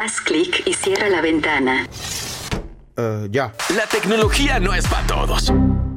Haz clic y cierra la ventana. ya. La tecnología no es para todos.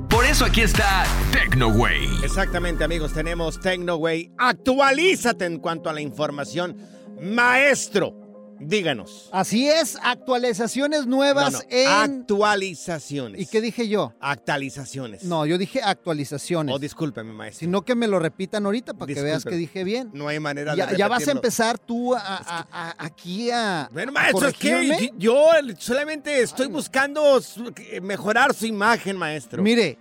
Por eso aquí está TecnoWay. Exactamente, amigos, tenemos TecnoWay. Actualízate en cuanto a la información. Maestro, díganos. Así es, actualizaciones nuevas no, en... Actualizaciones. ¿Y qué dije yo? Actualizaciones. No, yo dije actualizaciones. Oh, discúlpeme, maestro. Sino que me lo repitan ahorita para que veas que dije bien. No hay manera Ya, de ya vas a empezar tú a, a- a- aquí a. Bueno, maestro, es que yo solamente estoy buscando que- mejorar su imagen, maestro. Mire,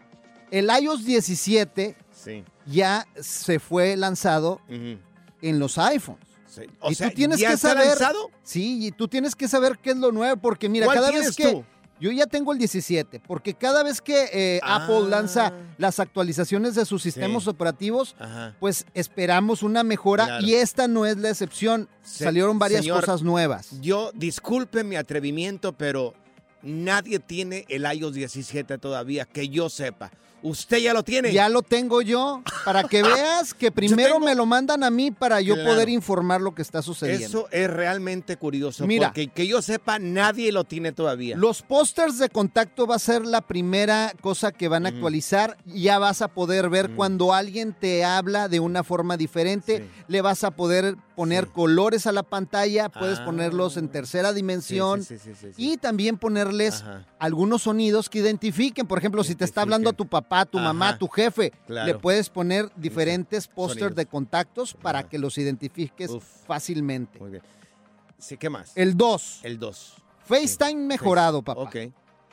el iOS 17 Sí. ya se fue lanzado en los iPhones. Sí. O y sea, tú tienes ¿ya que saber. lanzado? Sí, y tú tienes que saber qué es lo nuevo, porque mira, ¿Cuál cada vez que. tú? Yo ya tengo el 17, porque cada vez que eh, Ah. Apple lanza las actualizaciones de sus sistemas Sí. operativos, Ajá. pues esperamos una mejora Claro. y esta no es la excepción. Se- Salieron varias señor, cosas nuevas. Yo, disculpe mi atrevimiento, pero nadie tiene el iOS 17 todavía, que yo sepa. ¿Usted ya lo tiene? Ya lo tengo yo, para que veas que primero me lo mandan a mí para yo Claro. poder informar lo que está sucediendo. Eso es realmente curioso. Mira. porque que yo sepa, nadie lo tiene todavía. Los pósters de contacto va a ser la primera cosa que van a actualizar. Ya vas a poder ver cuando alguien te habla de una forma diferente. Sí. Le vas a poder poner Sí. colores a la pantalla. Puedes Ah. ponerlos en tercera dimensión. Sí, sí, sí, sí, sí. Y también ponerles Ajá. algunos sonidos que identifiquen. Por ejemplo, si te está hablando tu papá, tu mamá, tu jefe, Claro. le puedes poner diferentes pósters de contactos para Ajá. que los identifiques Uf. fácilmente. Muy bien. Sí, ¿qué más? El 2. El 2. FaceTime mejorado, papá. Ok.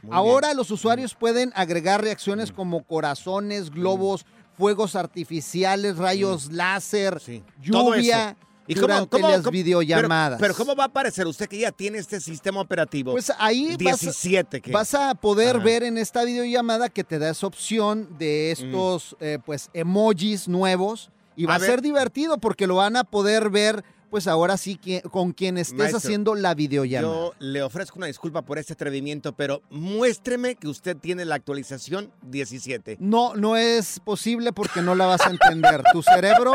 muy Ahora bien. los usuarios pueden agregar reacciones como corazones, globos, fuegos artificiales, rayos láser, lluvia. ¿Y durante cómo- las cómo- videollamadas. Pero, pero ¿cómo va a aparecer usted que ya tiene este sistema operativo? Pues ahí vas, 17 que vas a poder Ajá. ver en esta videollamada que te da esa opción de estos eh, pues emojis nuevos y va A ser divertido porque lo van a poder ver pues ahora sí que, con quien estés Maestro, haciendo la videollamada. Yo le ofrezco una disculpa por este atrevimiento, pero muéstreme que usted tiene la actualización 17. No, no es posible porque no la vas a entender. Tu cerebro,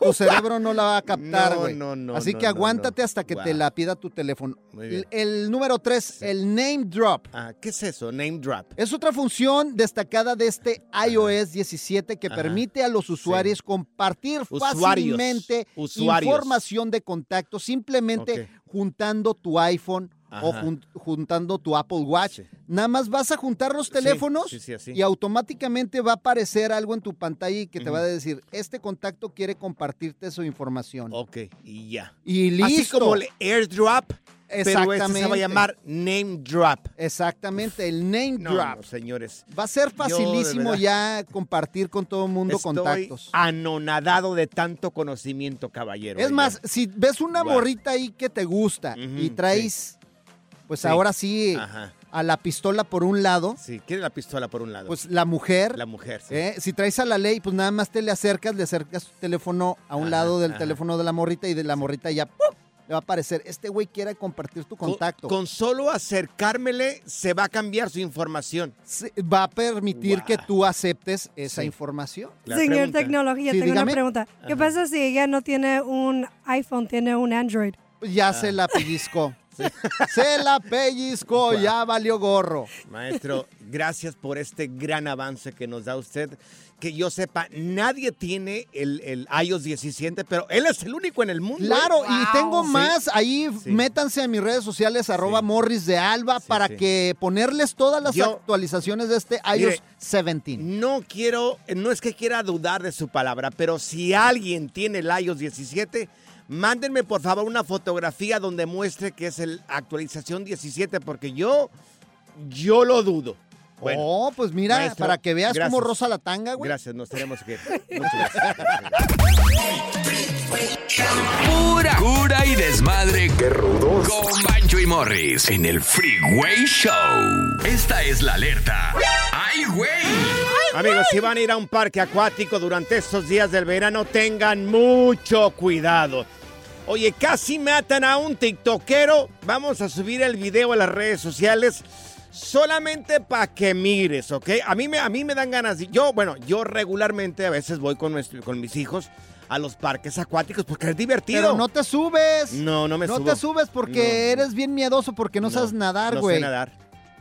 tu cerebro no la va a captar, No, güey. no, no, Así que aguántate hasta que te la pida tu teléfono. Muy bien. El, el número tres, el name drop. Ah, ¿Qué es eso? Name drop. Es otra función destacada de este iOS 17 que Ajá. permite a los usuarios compartir Usuarios. fácilmente Usuarios. información de contacto simplemente juntando tu iPhone o jun- juntando tu Apple Watch. Sí. Nada más vas a juntar los teléfonos sí, sí, así. y automáticamente va a aparecer algo en tu pantalla y que te va a decir, este contacto quiere compartirte su información. Ok, y ya. Y listo. Así como el airdrop. Pero este se va a Exactamente. llamar Name Drop. Exactamente, el name No, drop. no, señores. Va a ser facilísimo ya compartir con todo el mundo Estoy contactos. anonadado de tanto conocimiento, caballero. Es Oiga. más, si ves una Guau. morrita ahí que te gusta y traes, pues Sí. ahora sí, Ajá. a la pistola por un lado, Sí, quiere la pistola por un lado. pues la mujer, la mujer, sí. ¿eh? si traes a la ley, pues nada más te le acercas, le acercas tu teléfono a un Ajá, lado del ajá. teléfono de la morrita y de la morrita ya ¡pum! Le va a aparecer, este güey quiere compartir tu Con- contacto. Con, solo acercármele se va a cambiar su información. Se- va a permitir que tú aceptes esa Sí. información. La Señor pregunta- Tecnología, Sí, tengo dígame. una pregunta. ¿Qué Ajá. pasa si ella no tiene un iPhone, tiene un Android? Ya Ah. se la pellizcó. Se la pellizcó, ya valió gorro. Maestro, gracias por este gran avance que nos da usted. Que yo sepa, nadie tiene el, el iOS 17, pero él es el único en el mundo. Claro, ¿eh? y tengo Sí. más. Ahí Sí. métanse a mis redes sociales, arroba Morris de Alba, Sí, para sí. que ponerles todas las Yo- actualizaciones de este iOS Mire, 17. No quiero, no es que quiera dudar de su palabra, pero si alguien tiene el iOS 17, mándenme por favor una fotografía donde muestre que es el actualización 17, porque yo, yo lo dudo. Bueno, oh, pues mira, maestro, para que veas gracias. cómo rosa la tanga, güey. gracias, nos tenemos que ir. Muchas gracias. Pura cura y desmadre. Qué rudos. Con Bancho y Morris en el Freeway Show. Esta es la alerta. ¡Ay, güey! Amigos, si van a ir a un parque acuático durante estos días del verano, tengan mucho cuidado. Oye, casi matan a un tiktokero. Vamos a subir el video a las redes sociales solamente para que mires, ¿ok? A mí, me, a mí me dan ganas. Yo, bueno, yo regularmente a veces voy con, nuestro- con mis hijos a los parques acuáticos porque es divertido. Pero no te subes. No, no me No subo. te subes porque No. eres bien miedoso porque no, sabes nadar, güey. No sé nadar.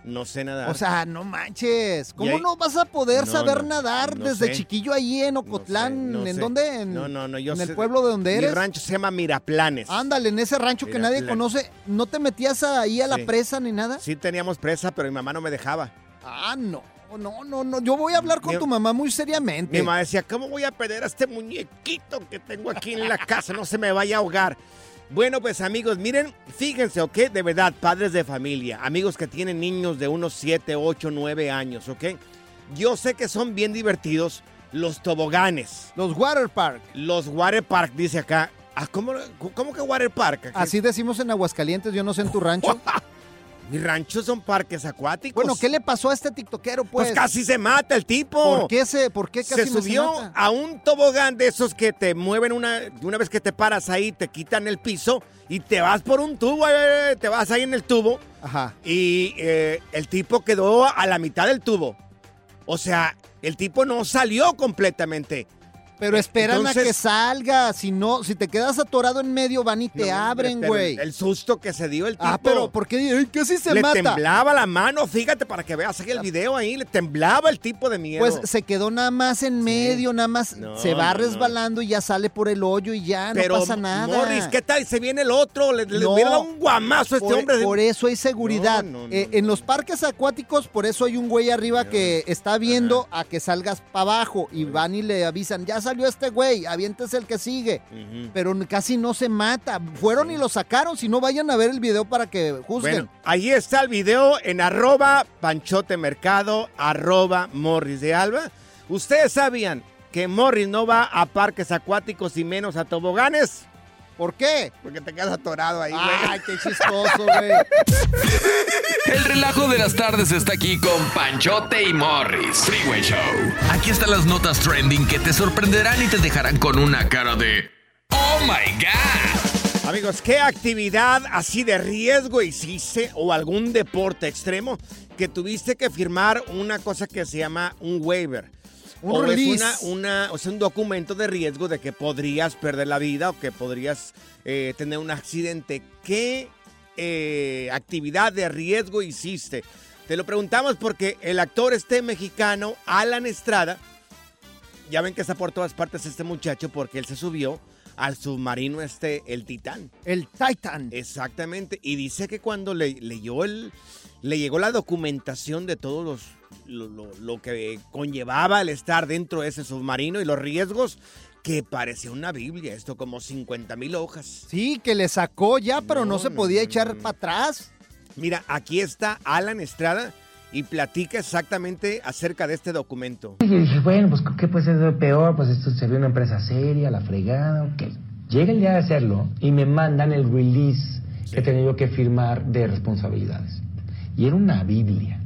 No sé nadar. O sea, no manches. ¿Cómo ahí- no vas a poder No, saber no, nadar no desde sé. chiquillo ahí en No Ocotlán? sé, no ¿En sé. dónde? En, no, no, no. Yo en el pueblo de donde Mi eres. rancho se llama Miraplanes. Ándale, en ese rancho que nadie conoce. ¿No te metías ahí a la Sí. presa ni nada? Sí teníamos presa, pero mi mamá no me dejaba. Ah, no. No, no, no. Yo voy a hablar con Mi- tu mamá muy seriamente. Mi mamá decía, ¿cómo voy a perder a este muñequito que tengo aquí en la casa? No se me vaya a ahogar. Bueno, pues amigos, miren, fíjense, ¿ok? De verdad, padres de familia, amigos que tienen niños de unos 7, 8, 9 años, ¿ok? Yo sé que son bien divertidos los toboganes, Los water park. los water park, dice acá. Ah, ¿cómo, cómo que water park? Así decimos en Aguascalientes, yo no sé en tu rancho. Mis ranchos son parques acuáticos. bueno, ¿qué le pasó a este tiktokero, pues? Pues casi se mata el tipo. ¿Por qué se, por qué casi se me subió mata? a un tobogán de esos que te mueven una, una vez que te paras ahí, te quitan el piso y te vas por un tubo, eh, te vas ahí en el tubo Ajá. y eh, el tipo quedó a la mitad del tubo. O sea, el tipo no salió completamente. Pero esperan a que salga. Si no, si te quedas atorado en medio, van y te No, abren, güey. El susto que se dio el tipo. Ah, pero ¿por qué? Ay, ¿Qué si se le mata? temblaba la mano, fíjate para que veas el video ahí, le temblaba el tipo de miedo. Pues se quedó nada más en medio, nada más No, se va no. resbalando y ya sale por el hoyo y ya pero no pasa nada. Morris, ¿qué tal? Se viene el otro, le, le hubiera dado un guamazo a este por, hombre. por eso hay seguridad. Eh. En los parques acuáticos, por eso hay un güey arriba que está viendo a que salgas para abajo y van y le avisan, ya salió este güey, aviéntese el que sigue. Pero casi no se mata. Fueron y lo sacaron. Si no, vayan a ver el video para que juzguen. Bueno, ahí está el video en arroba panchote mercado, arroba morris de alba. ¿Ustedes sabían que Morris no va a parques acuáticos y menos a toboganes? ¿Por qué? Porque te quedas atorado ahí, güey. Ay, qué chistoso, güey. El relajo de las tardes está aquí con Panchote y Morris. Freeway Show. Aquí están las notas trending que te sorprenderán y te dejarán con una cara de ¡Oh my God! Amigos, ¿qué actividad así de riesgo hiciste o algún deporte extremo que tuviste que firmar una cosa que se llama un waiver? Un o release. es una, una- o sea, un documento de riesgo de que podrías perder la vida o que podrías eh, tener un accidente. ¿Qué eh, actividad de riesgo hiciste? Te lo preguntamos porque el actor este mexicano, Alan Estrada, ya ven que está por todas partes este muchacho porque él se subió al submarino este, el Titán. El Titan. Exactamente. Y dice que cuando le leyó el, le llegó la documentación de todos los lo, lo- lo que conllevaba el estar dentro de ese submarino y los riesgos que parecía una Biblia, esto como 50 mil hojas. Sí, que le sacó ya, pero no, No, se podía no, echar no. para atrás. Mira, aquí está Alan Estrada y platica exactamente acerca de este documento. Y yo dije, bueno, pues ¿qué puede ser de peor? Pues esto sería una empresa seria, la fregada, ok. Llega el día de hacerlo y me mandan el release que tenía yo que firmar de responsabilidades. Y era una Biblia.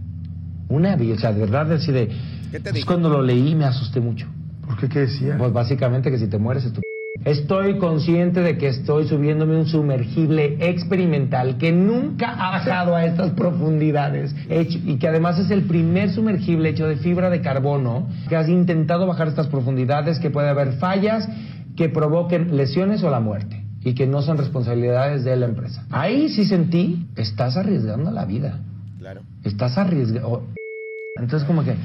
Una Biblia, o sea, de verdad, así de... ¿Qué te pues cuando lo leí me asusté mucho. ¿Por qué qué decía? Pues básicamente que si te mueres es tu... Estoy consciente de que estoy subiéndome un sumergible experimental que nunca ha bajado a estas profundidades hecho- y que además es el primer sumergible hecho de fibra de carbono que has intentado bajar estas profundidades, que puede haber fallas que provoquen lesiones o la muerte y que no son responsabilidades de la empresa. Ahí sí sentí, estás arriesgando la vida, Claro. estás arriesgando... Entonces como que,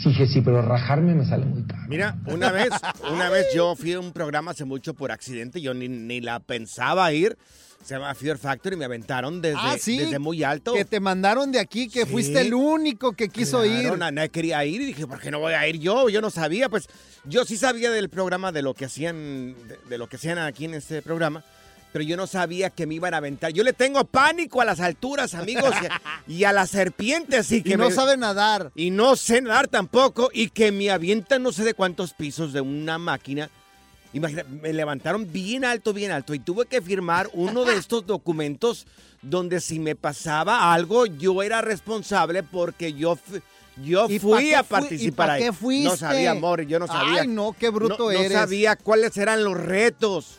sí, dije, sí, pero rajarme me sale muy caro. Mira, una vez, una vez yo fui a un programa hace mucho por accidente, yo ni, ni la pensaba ir. Se llama Fear Factory y me aventaron desde, ah, sí. desde muy alto. Que te mandaron de aquí, que Sí. fuiste el único que quiso Claro, ir. na- nadie quería ir y dije, ¿por qué no voy a ir yo? Yo no sabía, pues yo sí sabía del programa, de lo que hacían, de, de lo que hacían aquí en este programa, pero yo no sabía que me iban a aventar. Yo le tengo pánico a las alturas, amigos, y a, las serpientes. Y, que y no me- sabe nadar. y no sé nadar tampoco, y que me avientan no sé de cuántos pisos de una máquina. Imagina, me levantaron bien alto, bien alto, y tuve que firmar uno de estos documentos donde si me pasaba algo, yo era responsable porque yo, yo ¿Y pa' fui a fui- participar y pa' ahí. qué fuiste? No sabía, amor, yo no sabía. Ay, no, qué bruto no, eres. No sabía cuáles eran los retos.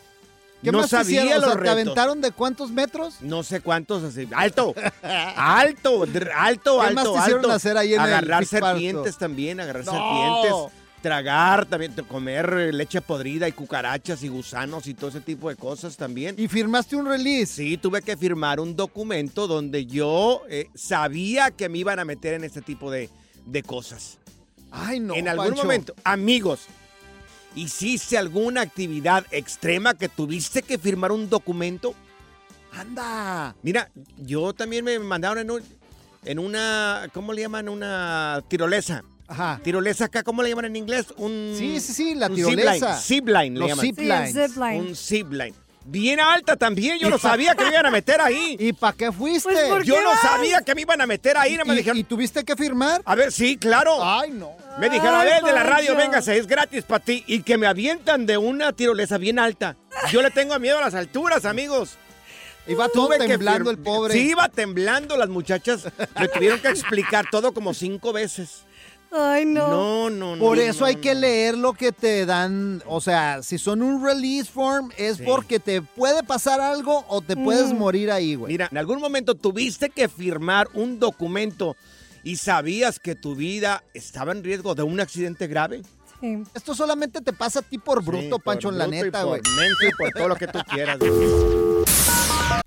¿Qué no más sabía hicieron? O los sea, ¿te retos. aventaron de cuántos metros? No sé cuántos, así. Alto, alto, dr- alto, ¿Qué alto, más te hicieron alto. hacer ahí en el Agarrar serpientes también, agarrar No. serpientes. Tragar también, t- comer eh, leche podrida y cucarachas y gusanos y todo ese tipo de cosas también. ¿Y firmaste un release? Sí, tuve que firmar un documento donde yo eh, sabía que me iban a meter en este tipo de, de cosas. Ay, no, en algún Pancho. momento, amigos, hiciste alguna actividad extrema que tuviste que firmar un documento. Anda. Mira, yo también me mandaron en, un- en una, ¿cómo le llaman? Una tirolesa. Ajá. Tirolesa acá, ¿cómo le llaman en inglés? Un, Sí, sí, sí, la tirolesa. Zipline, zipline le Los llaman. Sí, ziplines. zip line. Un zipline. Bien alta también, yo no sabía que me iban a meter ahí. ¿Y para qué fuiste? Pues, ¿por Yo no vas? sabía que me iban a meter ahí, más ¿Y, dijeron, y tuviste que firmar? a ver, sí, claro. Ay, no. Me dijeron, a ver, de la radio, véngase, es gratis para ti. Y que me avientan de una tirolesa bien alta. Yo le tengo miedo a las alturas, amigos. Iba todo temblando el pobre. Sí, iba temblando. Las muchachas me tuvieron que explicar todo como cinco veces. Ay, no. No, no, no. Por eso no, hay no. que leer lo que te dan. O sea, si son un release form, es Sí. porque te puede pasar algo o te puedes Mm. morir ahí, güey. Mira, en algún momento tuviste que firmar un documento y sabías que tu vida estaba en riesgo de un accidente grave. Sí. Esto solamente te pasa a ti por bruto, Sí, por Pancho, la bruto y neta, por güey. menso y por todo lo que tú quieras.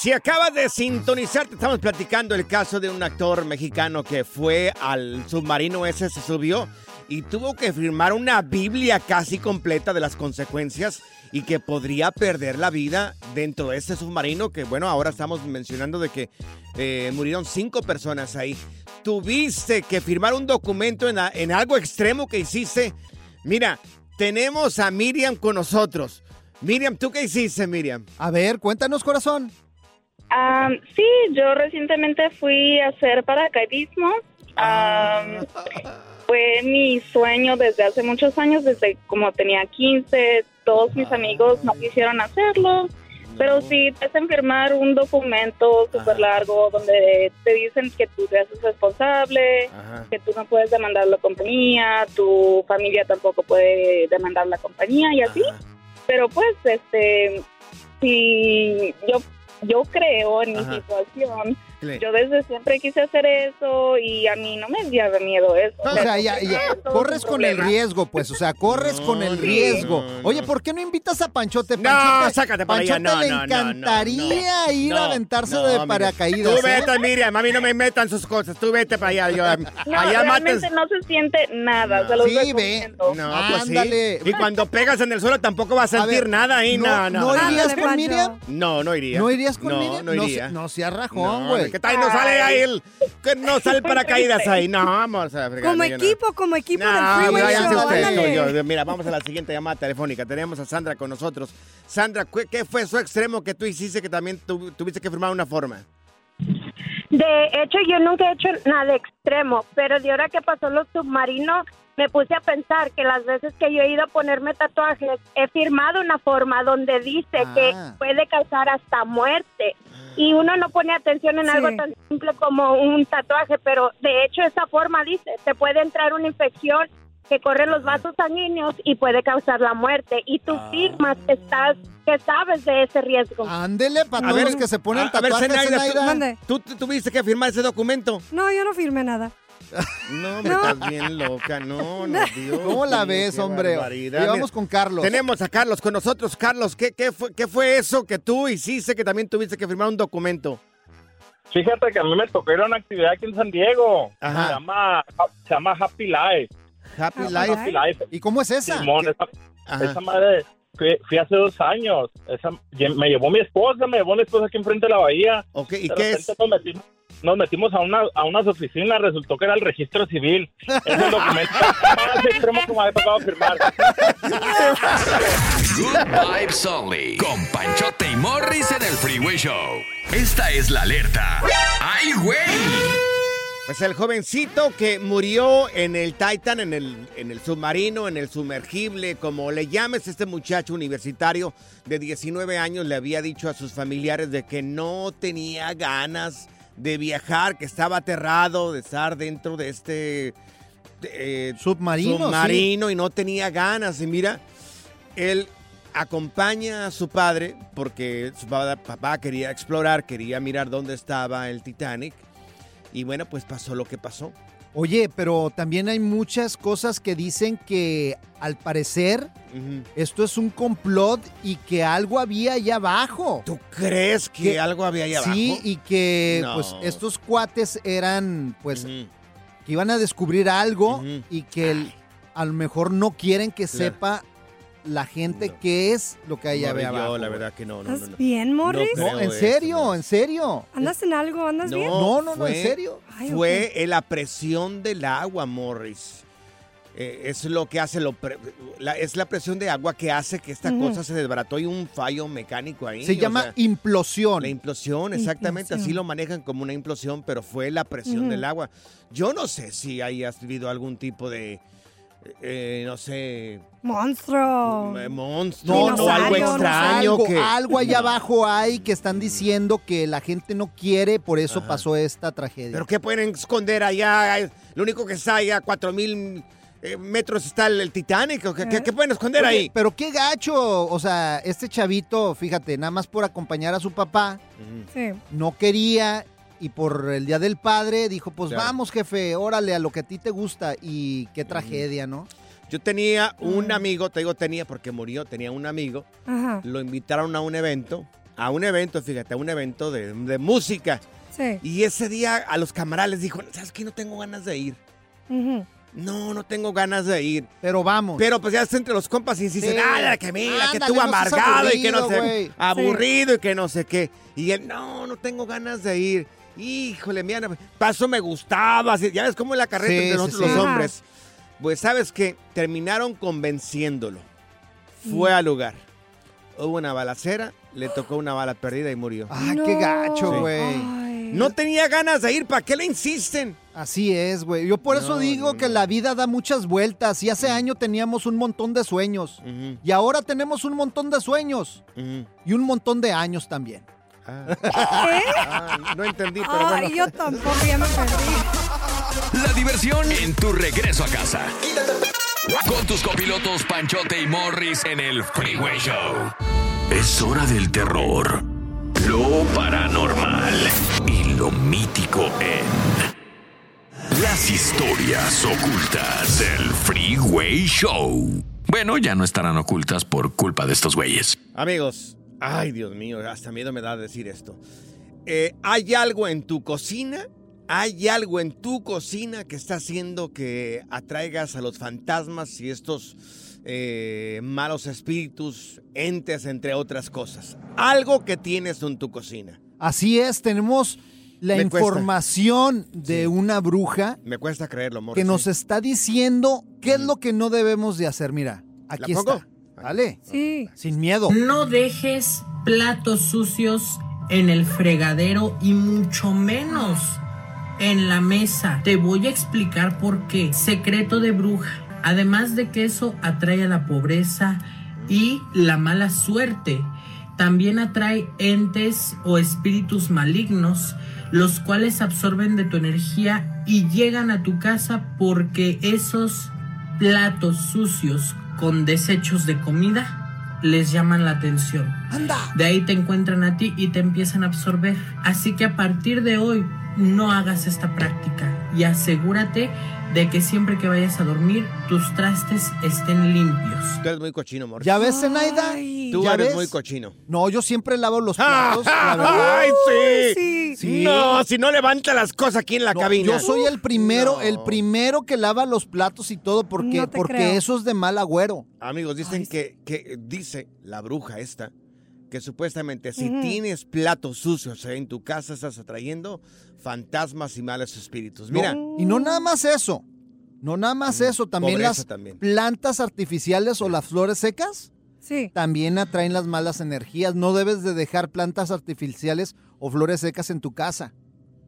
Si acabas de sintonizar, te estamos platicando el caso de un actor mexicano que fue al submarino ese, se subió y tuvo que firmar una Biblia casi completa de las consecuencias y que podría perder la vida dentro de ese submarino que, bueno, ahora estamos mencionando de que eh, murieron cinco personas ahí. Tuviste que firmar un documento en, en algo extremo que hiciste. Mira, tenemos a Miriam con nosotros. Miriam, ¿tú qué hiciste, Miriam? A ver, cuéntanos, corazón. Am, sí, yo recientemente fui a hacer paracaidismo. Am, fue mi sueño desde hace muchos años, desde como tenía 15. Todos mis amigos no quisieron hacerlo. Pero sí te hacen firmar un documento súper largo donde te dicen que tú te haces responsable, que tú no puedes demandar la compañía, tu familia tampoco puede demandar la compañía y así. Pero pues, este, si yo, yo creo en mi situación. Yo desde siempre quise hacer eso y a mí no me daba miedo eso. O sea, ya, ya, corres con el riesgo, pues, o sea, corres con el riesgo. Oye, ¿por qué no invitas a Panchote? No, Panchote, sácate para allá. Panchote No, le no, no, encantaría no, ir no, a aventarse no, de paracaídas. Tú ¿eh? vete, Miriam. A mí no me metan sus cosas. Tú vete para allá. Yo, No, allá realmente matas. no se siente nada, se los Sí, ve. No, pues sí. Ándale. Y cuando pegas en el suelo tampoco vas a A sentir ver, nada ahí. ¿no- No, no. no no. irías con. Miriam? No, no iría. ¿No irías con no, Miriam? No, No iría. se- no seas rajón, No, güey. ¿Qué tal? No sale ahí el... Que no sale paracaídas ahí. No, vamos a fregar, Como yo no. equipo, como equipo No, del Freeway váyanse Show, ustedes, ándale. tú, yo. Mira, vamos a la siguiente llamada telefónica. Tenemos a Sandra con nosotros. Sandra, ¿qué qué fue eso extremo que tú hiciste que también tu- tuviste que firmar una forma? De hecho, yo nunca he hecho nada extremo, pero de ahora que pasó los submarinos, me puse a pensar que las veces que yo he ido a ponerme tatuajes, he firmado una forma donde dice que Ah. puede causar hasta muerte. Y uno no pone atención en Sí. algo tan simple como un tatuaje, pero de hecho esa forma dice, te puede entrar una infección que corre los vasos sanguíneos y puede causar la muerte. Y tú firmas que estás, que sabes de ese riesgo. Ándele para todos ver, los que se ponen a- a ver, Zenaida, tú- Zenaida. Mande. ¿Tú, tú tuviste que firmar ese documento? No, yo no firmé nada. No, me No. estás bien loca. No, no, Dios. ¿Cómo la ves, qué hombre? Y vamos con Carlos. Tenemos a Carlos con nosotros. Carlos, ¿qué, qué, fue, ¿qué fue eso que tú hiciste que también tuviste que firmar un documento? Fíjate que a mí me tocó ir a una actividad aquí en San Diego. Ajá. Se llama, se llama Happy Life. Happy Happy Life. Happy Life. ¿Y cómo es esa? Simón, esa, esa madre, fui, fui hace dos años. Esa, me llevó mi esposa, me llevó mi esposa aquí enfrente de la bahía. Ok, ¿y De qué repente es? Nos metimos, nos metimos a, una, a unas oficinas, resultó que era el registro civil. Es el documento más extremo que me había tocado firmar. Good Vibes Only. Con Panchote y Morris en el Freeway Show. Esta es la alerta. ¡Ay, güey! Pues el jovencito que murió en el Titan, en el, en el submarino, en el sumergible, como le llames, este muchacho universitario de 19 años le había dicho a sus familiares de que no tenía ganas de viajar, que estaba aterrado de estar dentro de este eh, Submarino, sí. submarino y no tenía ganas. Y mira, él acompaña a su padre porque su papá quería explorar, quería mirar dónde estaba el Titanic. Y bueno, pues pasó lo que pasó. Oye, pero también hay muchas cosas que dicen que al parecer esto es un complot y que algo había allá abajo. ¿Tú crees que algo había ahí abajo? Sí, y que No. pues estos cuates eran pues que iban a descubrir algo y que el- a lo mejor no quieren que Claro. sepa la gente No. qué es lo que hay No, allá yo, abajo. la verdad que no. ¿Estás no. bien, Morris? No en serio, eso, no. en serio. ¿Andas en algo? ¿Andas bien? No, no, no, en serio. Ay, Fue la presión del agua, Morris. Eh, es lo que hace, lo pre- la- es la presión de agua que hace que esta cosa se desbarató y un fallo mecánico ahí. Se llama sea, implosión. La implosión, exactamente, así lo manejan como una implosión, pero fue la presión del agua. Yo no sé si hayas vivido algún tipo de, eh, no sé, Monstruo. eh, monstruo o Dinosaurio, algo no sé. extraño algo, que... algo allá abajo hay que están diciendo que la gente no quiere, por eso Ajá. pasó esta tragedia. ¿Pero qué pueden esconder allá? Lo único que está allá, cuatro mil eh, metros está el, el Titanic? ¿O ¿Qué, qué- qué pueden esconder Oye, ahí? Pero qué gacho. O sea, este chavito, fíjate, nada más por acompañar a su papá, Sí. no quería y por el Día del Padre dijo, pues Claro. vamos, jefe, órale, a lo que a ti te gusta. Y qué tragedia, ¿no? Yo tenía un amigo, te digo tenía porque murió, tenía un amigo. Ajá. Lo invitaron a un evento, a un evento, fíjate, a un evento de, de música. Sí. Y ese día a los camaradas les dijo, ¿sabes qué? No tengo ganas de ir. No, no tengo ganas de ir. Pero vamos. Pero pues ya está entre los compas y dicen, Sí. ah, que mira, que Ándale, tú no seas amargado y que no sé, güey. aburrido y que no sé qué. Y él, no, no tengo ganas de ir. Híjole, mira, paso me gustaba. así, Ya ves cómo es la carreta Sí, entre nosotros sí. los hombres. Pues sabes que terminaron convenciéndolo. Fue al lugar. Hubo una balacera, le tocó una bala perdida y murió. Ah, qué gacho, güey. No tenía ganas de ir, ¿para qué le insisten? Así es, güey. Yo por eso digo no, que no. la vida da muchas vueltas. Y hace año teníamos un montón de sueños. Y ahora tenemos un montón de sueños. Y un montón de años también. Ah. Ah, no entendí, pero Ay, bueno. yo tampoco, ya me perdí. La diversión en tu regreso a casa. Con tus copilotos Panchote y Morris en el Freeway Show. Es hora del terror, lo paranormal y lo mítico en las historias ocultas del Freeway Show. Bueno, ya no estarán ocultas por culpa de estos güeyes. Amigos, ay Dios mío, hasta miedo me da decir esto. Eh, ¿Hay algo en tu cocina? ¿Hay algo en tu cocina que está haciendo que atraigas a los fantasmas y estos eh, malos espíritus, entes, entre otras cosas? Algo que tienes en tu cocina. Así es, tenemos la Me cuesta. información de Sí. una bruja Me cuesta creerlo, amor. que nos está diciendo qué es lo que no debemos de hacer. Mira, aquí ¿La pongo? está. Dale, Sí. sin miedo. No dejes platos sucios en el fregadero y mucho menos en la mesa. Te voy a explicar por qué. Secreto de bruja. Además de que eso atrae a la pobreza y la mala suerte. También atrae entes o espíritus malignos, los cuales absorben de tu energía y llegan a tu casa porque esos platos sucios con desechos de comida les llaman la atención. Anda. De ahí te encuentran a ti y te empiezan a absorber. Así que a partir de hoy no hagas esta práctica y asegúrate de que siempre que vayas a dormir tus trastes estén limpios. Tú eres muy cochino, amor. ¿Ya ves, Zenaida? Tú ¿Ya eres ves? muy cochino. No, yo siempre lavo los platos. ¡Ay, sí! Sí. Sí. No, si no levanta las cosas aquí en la No, cabina. yo soy el primero, No. el primero que lava los platos y todo porque, No porque creo. eso es de mal agüero. Amigos, dicen Ay, que, que dice la bruja esta que supuestamente si tienes platos sucios en tu casa estás atrayendo fantasmas y malos espíritus. Mira, No, y no nada más eso. No nada más eso, también pobreza las también. plantas artificiales o las flores secas Sí. también atraen las malas energías. No debes de dejar plantas artificiales o flores secas en tu casa.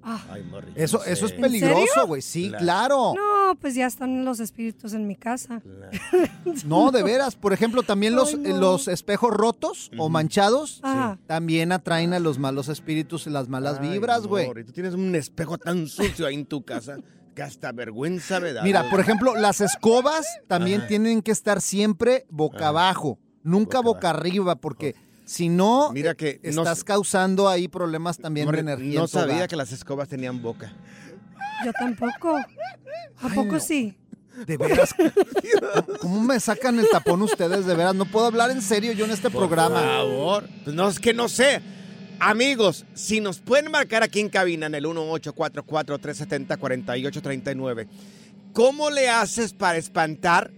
Ah. Ay, Eso, no sé. eso es ¿En peligroso, güey. Sí, Claro. claro. No, pues ya están los espíritus en mi casa. No, de veras. Por ejemplo, también los, Ay, no. los espejos rotos o manchados Ajá. también atraen a los malos espíritus y las malas Ay, vibras, güey. Morri, Tú tienes un espejo tan sucio ahí en tu casa que hasta vergüenza me da. Mira, por ejemplo, las escobas también Ajá. tienen que estar siempre boca Ajá. abajo, nunca Boca boca, arriba, porque si no, Mira que no estás causando ahí problemas también de energía. no sabía que las escobas tenían boca. Yo tampoco. ¿A Ay, poco no. sí? De veras. ¿Cómo- ¿Cómo me sacan el tapón ustedes? De veras, no puedo hablar en serio yo en este Por programa. favor. Pues no, es que no sé. Amigos, si nos pueden marcar aquí en cabina en el 1844-370-4839, ¿cómo le haces para espantar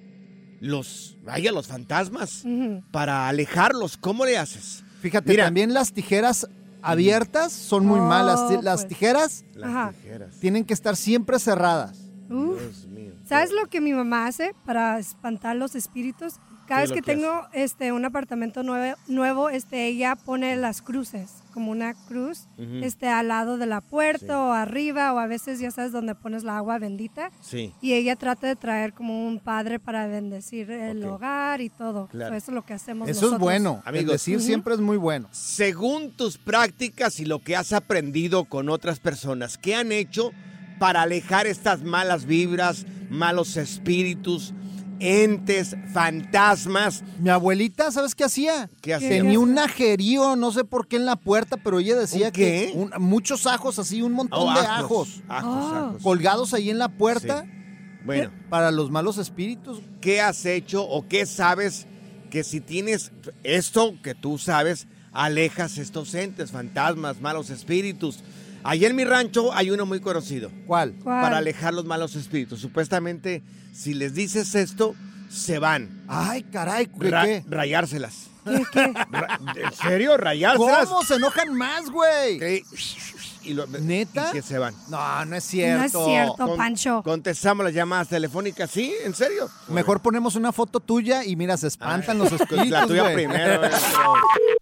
los, vaya, los fantasmas? Para alejarlos, ¿cómo le haces? Fíjate, Mira. también las tijeras abiertas son muy Oh, malas. Las pues. tijeras Las Ajá. tijeras. tienen que estar siempre cerradas. Uf. Dios mío. ¿Sabes lo que mi mamá hace para espantar los espíritus? Cada ¿Qué vez que tengo este un apartamento nuevo, nuevo, este ella pone las cruces, como una cruz, Ujú. este al lado de la puerta Sí. o arriba o a veces ya sabes donde pones la agua bendita Sí. y ella trata de traer como un padre para bendecir el hogar y todo. Claro. So, eso es lo que hacemos Eso nosotros. es bueno. Amigos. decir siempre es muy bueno. Según tus prácticas y lo que has aprendido con otras personas, ¿qué han hecho para alejar estas malas vibras, malos espíritus, entes, fantasmas. Mi abuelita, ¿sabes qué hacía? ¿Qué hacía? Tenía un ajerío, no sé por qué en la puerta, pero ella decía ¿Un qué? que un- muchos ajos, así un montón Oh, de ajos, ajos, ajos, ajos. colgados ahí en la puerta Bueno, para los malos espíritus. ¿qué has hecho o qué sabes que si tienes esto que tú sabes, alejas estos entes, fantasmas, malos espíritus? Allá en mi rancho hay uno muy conocido. ¿Cuál? ¿Cuál? Para alejar los malos espíritus. Supuestamente, si les dices esto, se van. Ay, caray, ¿qué? Ra- qué? rayárselas. ¿Qué, qué? Ra- ¿En serio? ¿Rayárselas? ¿Cómo se enojan más, güey? Sí. Y lo- ¿Neta? y que se van. No, no es cierto. No es cierto, Con- Pancho. Contestamos las llamadas telefónicas. ¿Sí? ¿En serio? Mejor ponemos una foto tuya y mira, se espantan los Ay, espíritus, La tuya primero. eh, pero-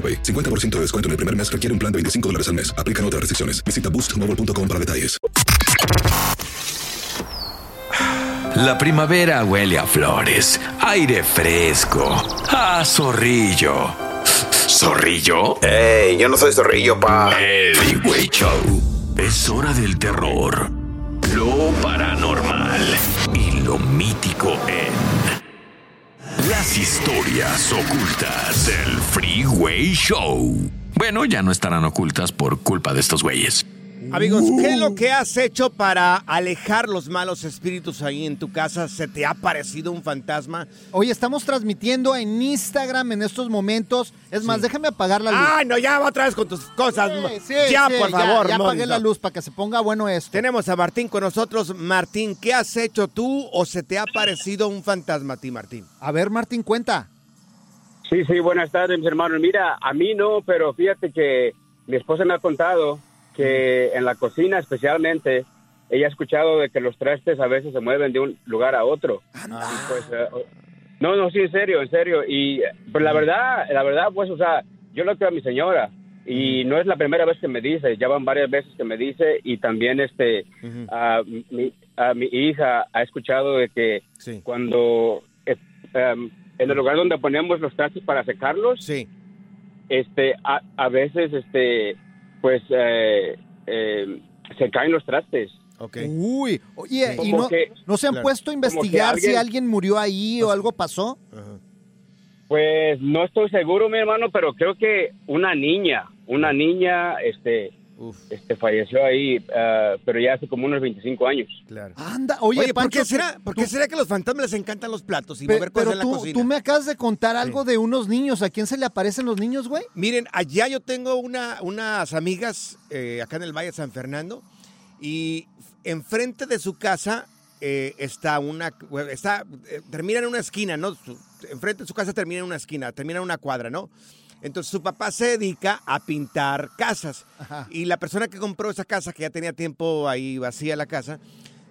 AroPay. 50% de descuento en el primer mes requiere un plan de 25 dólares al mes. Aplican otras restricciones. Visita boostmobile.com para detalles. La primavera huele a flores, aire fresco, a zorrillo. ¿Zorrillo? ¡Ey! Yo no soy zorrillo, pa. El Freeway Show. Es hora del terror, lo paranormal y lo mítico en las historias ocultas del Freeway Show. Bueno, ya no estarán ocultas por culpa de estos güeyes. Amigos, ¿qué es lo que has hecho para alejar los malos espíritus ahí en tu casa? ¿Se te ha parecido un fantasma? Oye, estamos transmitiendo en Instagram en estos momentos. Es más, déjame apagar la luz. ¡Ay, no, ya otra vez con tus cosas! Sí, ya, sí, por favor, Ya, apagué Morris, la luz para que se ponga bueno esto. Tenemos a Martín con nosotros. Martín, ¿qué has hecho tú o se te ha parecido un fantasma a ti, Martín? A ver, Martín, cuenta. Sí, sí, buenas tardes, mis hermanos. Mira, a mí no, pero fíjate que mi esposa me ha contado que en la cocina especialmente, ella ha escuchado de que los trastes a veces se mueven de un lugar a otro. Pues, eh, no, no, sí, en serio, en serio. Y pues la verdad, la verdad, pues, o sea, yo lo creo a mi señora. Y no es la primera vez que me dice, ya van varias veces que me dice y también este a mi, a mi hija ha escuchado de que cuando eh, em, en el lugar donde ponemos los trastes para secarlos, sí. este a, a veces este pues eh, eh, se caen los trastes. Uy, oye, ¿y no, que- no se han Claro. puesto a investigar si alguien- alguien murió ahí o algo pasó? Pues no estoy seguro, mi hermano, pero creo que una niña, una niña, este, este falleció ahí, ah, pero ya hace como unos 25 años. Claro. Anda, oye, Oye, ¿por, Pancho, qué será, por qué será que a los fantasmas les encantan los platos y Pe- mover cosas pero en la tú, cocina? tú me acabas de contar algo de unos niños. ¿A quién se le aparecen los niños, güey? Miren, allá yo tengo una, unas amigas eh, acá en el Valle de San Fernando y enfrente de su casa eh, está una, está, eh, termina en una esquina, ¿no? Enfrente de su casa termina en una esquina, termina en una cuadra, ¿no? Entonces su papá se dedica a pintar casas y la persona que compró esa casa, que ya tenía tiempo ahí vacía la casa,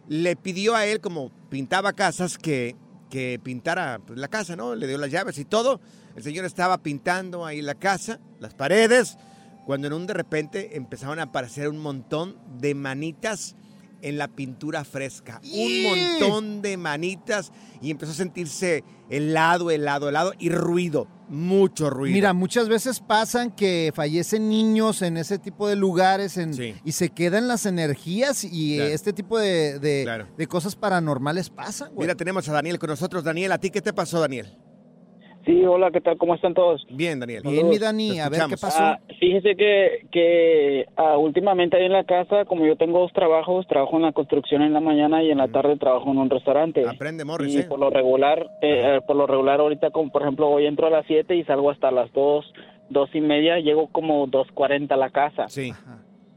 le pidió a él, como pintaba casas, que, que pintara pues, la casa, ¿no? Le dio las llaves y todo. El señor estaba pintando ahí la casa, las paredes, cuando en un de repente empezaron a aparecer un montón de manitas en la pintura fresca. Un montón de manitas y empezó a sentirse helado, helado, helado y ruido. Mucho ruido. Mira, muchas veces pasan que fallecen niños en ese tipo de lugares en- y se quedan las energías y Claro. este tipo de, de- Claro. de cosas paranormales pasan, güey. Mira, tenemos a Daniel con nosotros. Daniel, ¿a ti qué te pasó, Daniel? Sí, hola, ¿qué tal? ¿Cómo están todos? Bien, Daniel. Bien, mi Dani, a ver qué pasó. Ah, fíjese que, que ah, últimamente ahí en la casa, como yo tengo dos trabajos, trabajo en la construcción en la mañana y en la tarde trabajo en un restaurante. Aprende, Morris, Y ¿eh? por lo regular, eh, eh, por lo regular ahorita, como por ejemplo, hoy entro a las 7 y salgo hasta las 2, dos y media, llego como 2.40 a la casa. Sí.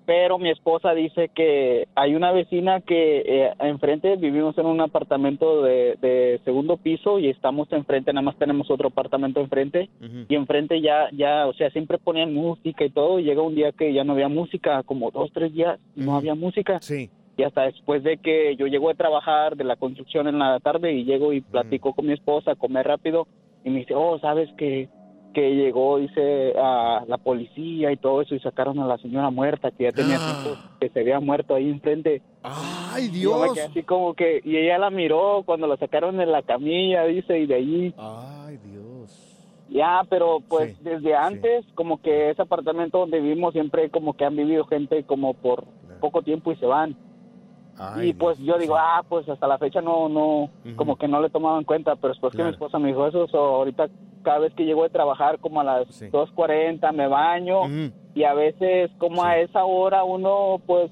Pero mi esposa dice que hay una vecina que eh, enfrente vivimos en un apartamento de, de segundo piso y estamos enfrente, nada más tenemos otro apartamento enfrente y enfrente ya, ya, o sea, siempre ponían música y todo y llega un día que ya no había música, como dos, tres días no había música. Sí. Y hasta después de que yo llego a trabajar de la construcción en la tarde y llego y platico con mi esposa, comer rápido y me dice, oh, ¿sabes que que llegó, dice, a la policía y todo eso y sacaron a la señora muerta que ya tenía tiempo que se había muerto ahí enfrente. ¡Ay, Y Dios! quedé así como que, y ella la miró cuando la sacaron de la camilla, dice, y de ahí. Ay, Dios. Ya, pero pues desde antes, como que ese apartamento donde vivimos siempre como que han vivido gente como por poco tiempo y se van. Y pues yo digo, ah, pues hasta la fecha no, no, como que no le tomaba en cuenta, pero después que mi esposa me dijo eso, so, ahorita cada vez que llego de trabajar como a las 2.40 me baño y a veces como a esa hora uno pues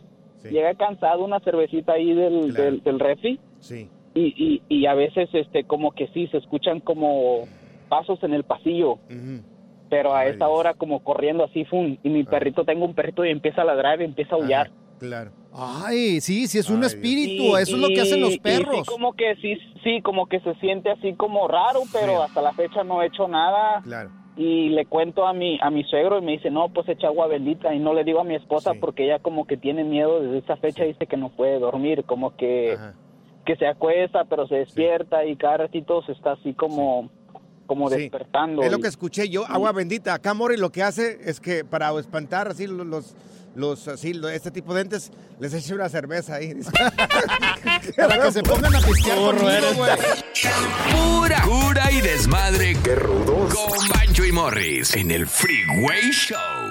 llega cansado una cervecita ahí del, del, Sí. y, y, y a veces este como que sí se escuchan como pasos en el pasillo. Pero a esa hora como corriendo así fum, y mi perrito tengo un perrito y empieza a ladrar y empieza a aullar Claro. Ay, sí, sí, es un espíritu, Sí, eso es lo que hacen los perros. sí, como que sí, sí, como que se siente así como raro, pero hasta la fecha no he hecho nada. Claro. Y le cuento a mi a mi suegro y me dice, "No, pues echa agua bendita." Y no le digo a mi esposa porque ella como que tiene miedo desde esa fecha dice que no puede dormir, como que que se acuesta, pero se despierta y cada ratito se está así como como Sí. despertando. Es lo que escuché yo, agua bendita. Acá Mori lo que hace es que para espantar así los, los, así, este tipo de entes, les echa una cerveza ahí. Para que se pongan a pistear conmigo, güey. Pura cura y desmadre. ¡Qué rudos! Con Bancho y Morris en el Freeway Show.